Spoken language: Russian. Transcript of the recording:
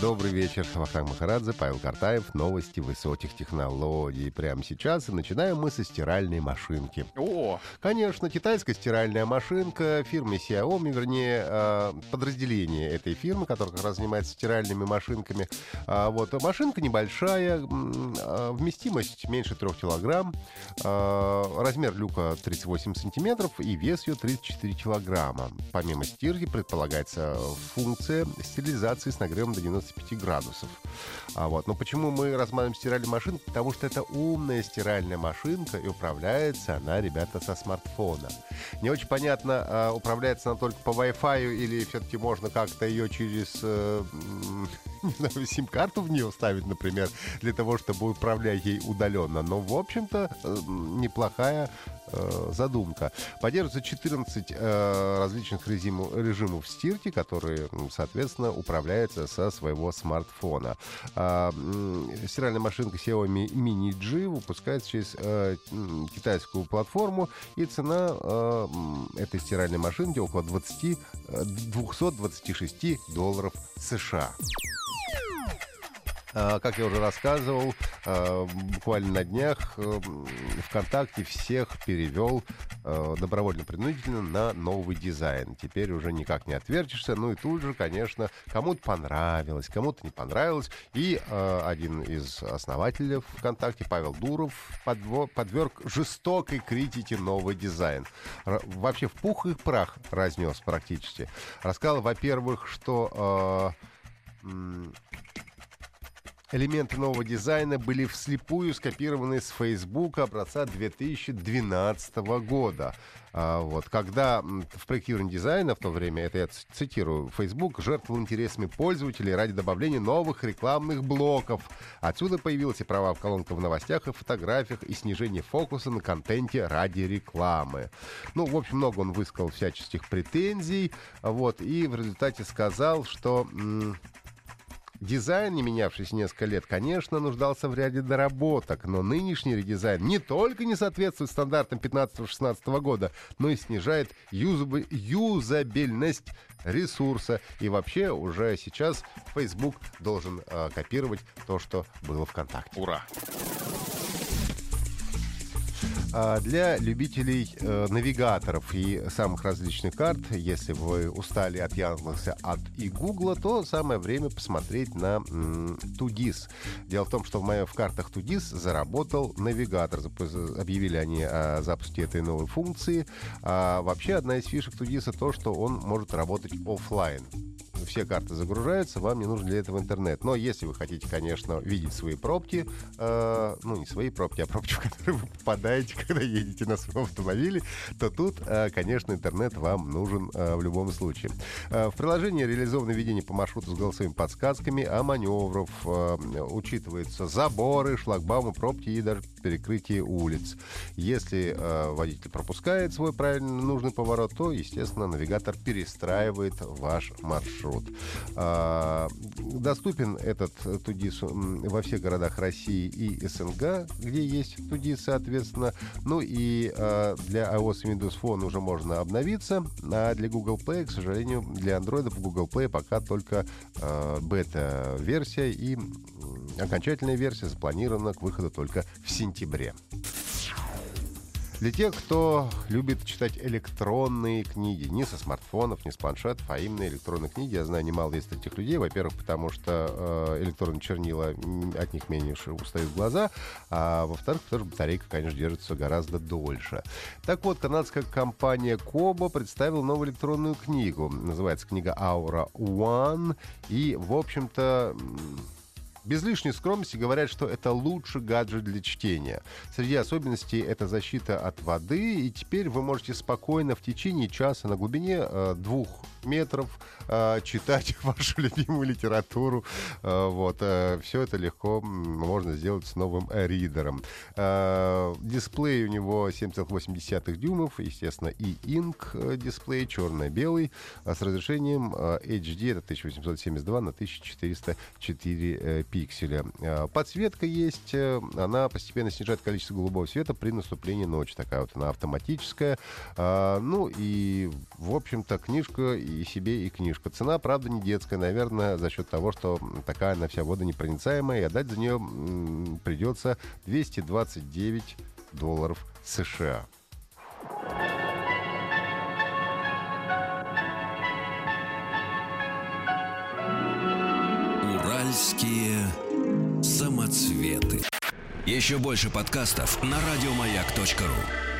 Добрый вечер, Вахтанг Махарадзе, Павел Картаев, новости высоких технологий. Прямо сейчас и начинаем мы со стиральной машинки. О, Конечно, китайская стиральная машинка фирмы Xiaomi, вернее, э, подразделение этой фирмы, которая как раз занимается стиральными машинками. А, Вот, машинка небольшая, э, вместимость меньше 3 килограмм, э, размер люка 38 сантиметров и вес ее 34 килограмма. Помимо стирки предполагается функция стерилизации с нагревом до 95 градусов. А вот. Но почему мы рассматриваем стиральную машинку? Потому что это умная стиральная машинка, и управляется она, ребята, со смартфона. Не очень понятно, а, управляется она только по Wi-Fi или все-таки можно как-то ее через э, не знаю, сим-карту в нее вставить, например, для того, чтобы управлять ей удаленно. Но, в общем-то, э, неплохая э, задумка. Поддерживается 14 э, различных режимов, стирки, которые, соответственно, управляются со своего смартфона. А, стиральная машинка Xiaomi Mini G выпускается через э, китайскую платформу, и цена этой стиральной машинки около 20, э, 226 долларов США. А, Как я уже рассказывал, а, буквально на днях э, ВКонтакте всех перевел э, добровольно-принудительно на новый дизайн. Теперь уже никак не отвертишься. Ну и тут же, конечно, кому-то понравилось, кому-то не понравилось. И э, один из основателей ВКонтакте, Павел Дуров, подверг жестокой критике новый дизайн. Вообще в пух и прах разнес практически. Рассказал, во-первых, что... э, Элементы нового дизайна были вслепую скопированы с Facebook образца 2012 года. А, вот, когда в проектировании дизайна в то время, это я цитирую, Facebook жертвовал интересами пользователей ради добавления новых рекламных блоков. Отсюда появилась и права в колонках в новостях и фотографиях, и снижение фокуса на контенте ради рекламы. Ну, в общем, много он высказал всяческих претензий, вот, и в результате сказал, что... м, Дизайн, не менявшийся несколько лет, конечно, нуждался в ряде доработок, но нынешний редизайн не только не соответствует стандартам 15-16 года, но и снижает юзаб- юзабельность ресурса. И вообще уже сейчас Facebook должен э, копировать то, что было ВКонтакте. ура. А Для любителей э, навигаторов и самых различных карт, если вы устали от Яндекса, от и Гугла, то самое время посмотреть на м, Тудис. Дело в том, что в моих картах 2ГИС заработал навигатор. Объявили они о запуске этой новой функции. А вообще одна из фишек 2ГИСа то, что он может работать оффлайн все карты загружаются, вам не нужен для этого интернет. Но если вы хотите, конечно, видеть свои пробки, э, ну, не свои пробки, а пробки, в которые вы попадаете, когда едете на своем автомобиле, то тут, э, конечно, интернет вам нужен э, в любом случае. Э, в приложении реализовано ведение по маршруту с голосовыми подсказками, а маневров э, учитываются заборы, шлагбаумы, пробки и даже перекрытие улиц. Если э, водитель пропускает свой правильно нужный поворот, то, естественно, навигатор перестраивает ваш маршрут. А, доступен этот Тудис во всех городах России и СНГ, где есть Тудис, соответственно. Ну и э, для iOS и Windows Phone уже можно обновиться, а для Google Play, к сожалению, для Android в Google Play пока только э, бета-версия и окончательная версия запланирована к выходу только в сентябре. Для тех, кто любит читать электронные книги, не со смартфонов, не с планшетов, а именно электронные книги, я знаю немало есть таких людей. Во-первых, потому что э, электронные чернила, от них меньше устают глаза, а во-вторых, потому что батарейка, конечно, держится гораздо дольше. Так вот, канадская компания Kobo представила новую электронную книгу. Называется книга Aura One. И, в общем-то, Без лишней скромности говорят, что это лучший гаджет для чтения. Среди особенностей это защита от воды, и теперь вы можете спокойно в течение часа на глубине э, двух метров э, читать вашу любимую литературу. Э, вот, э, все это легко можно сделать с новым ридером. Э, дисплей у него 7,8 дюймов, естественно, и инк э, дисплей черно-белый а с разрешением э, HD, это 1872 на 1404 э, пикселя. Э, подсветка есть, э, она постепенно снижает количество голубого света при наступлении ночи. Такая вот она автоматическая. Э, ну и, в общем-то, книжка и себе, и книжка. Цена, правда, не детская, наверное, за счет того, что такая она вся водонепроницаемая, и отдать за нее придется 229 долларов США. Уральские самоцветы. Еще больше подкастов на радиомаяк.ру.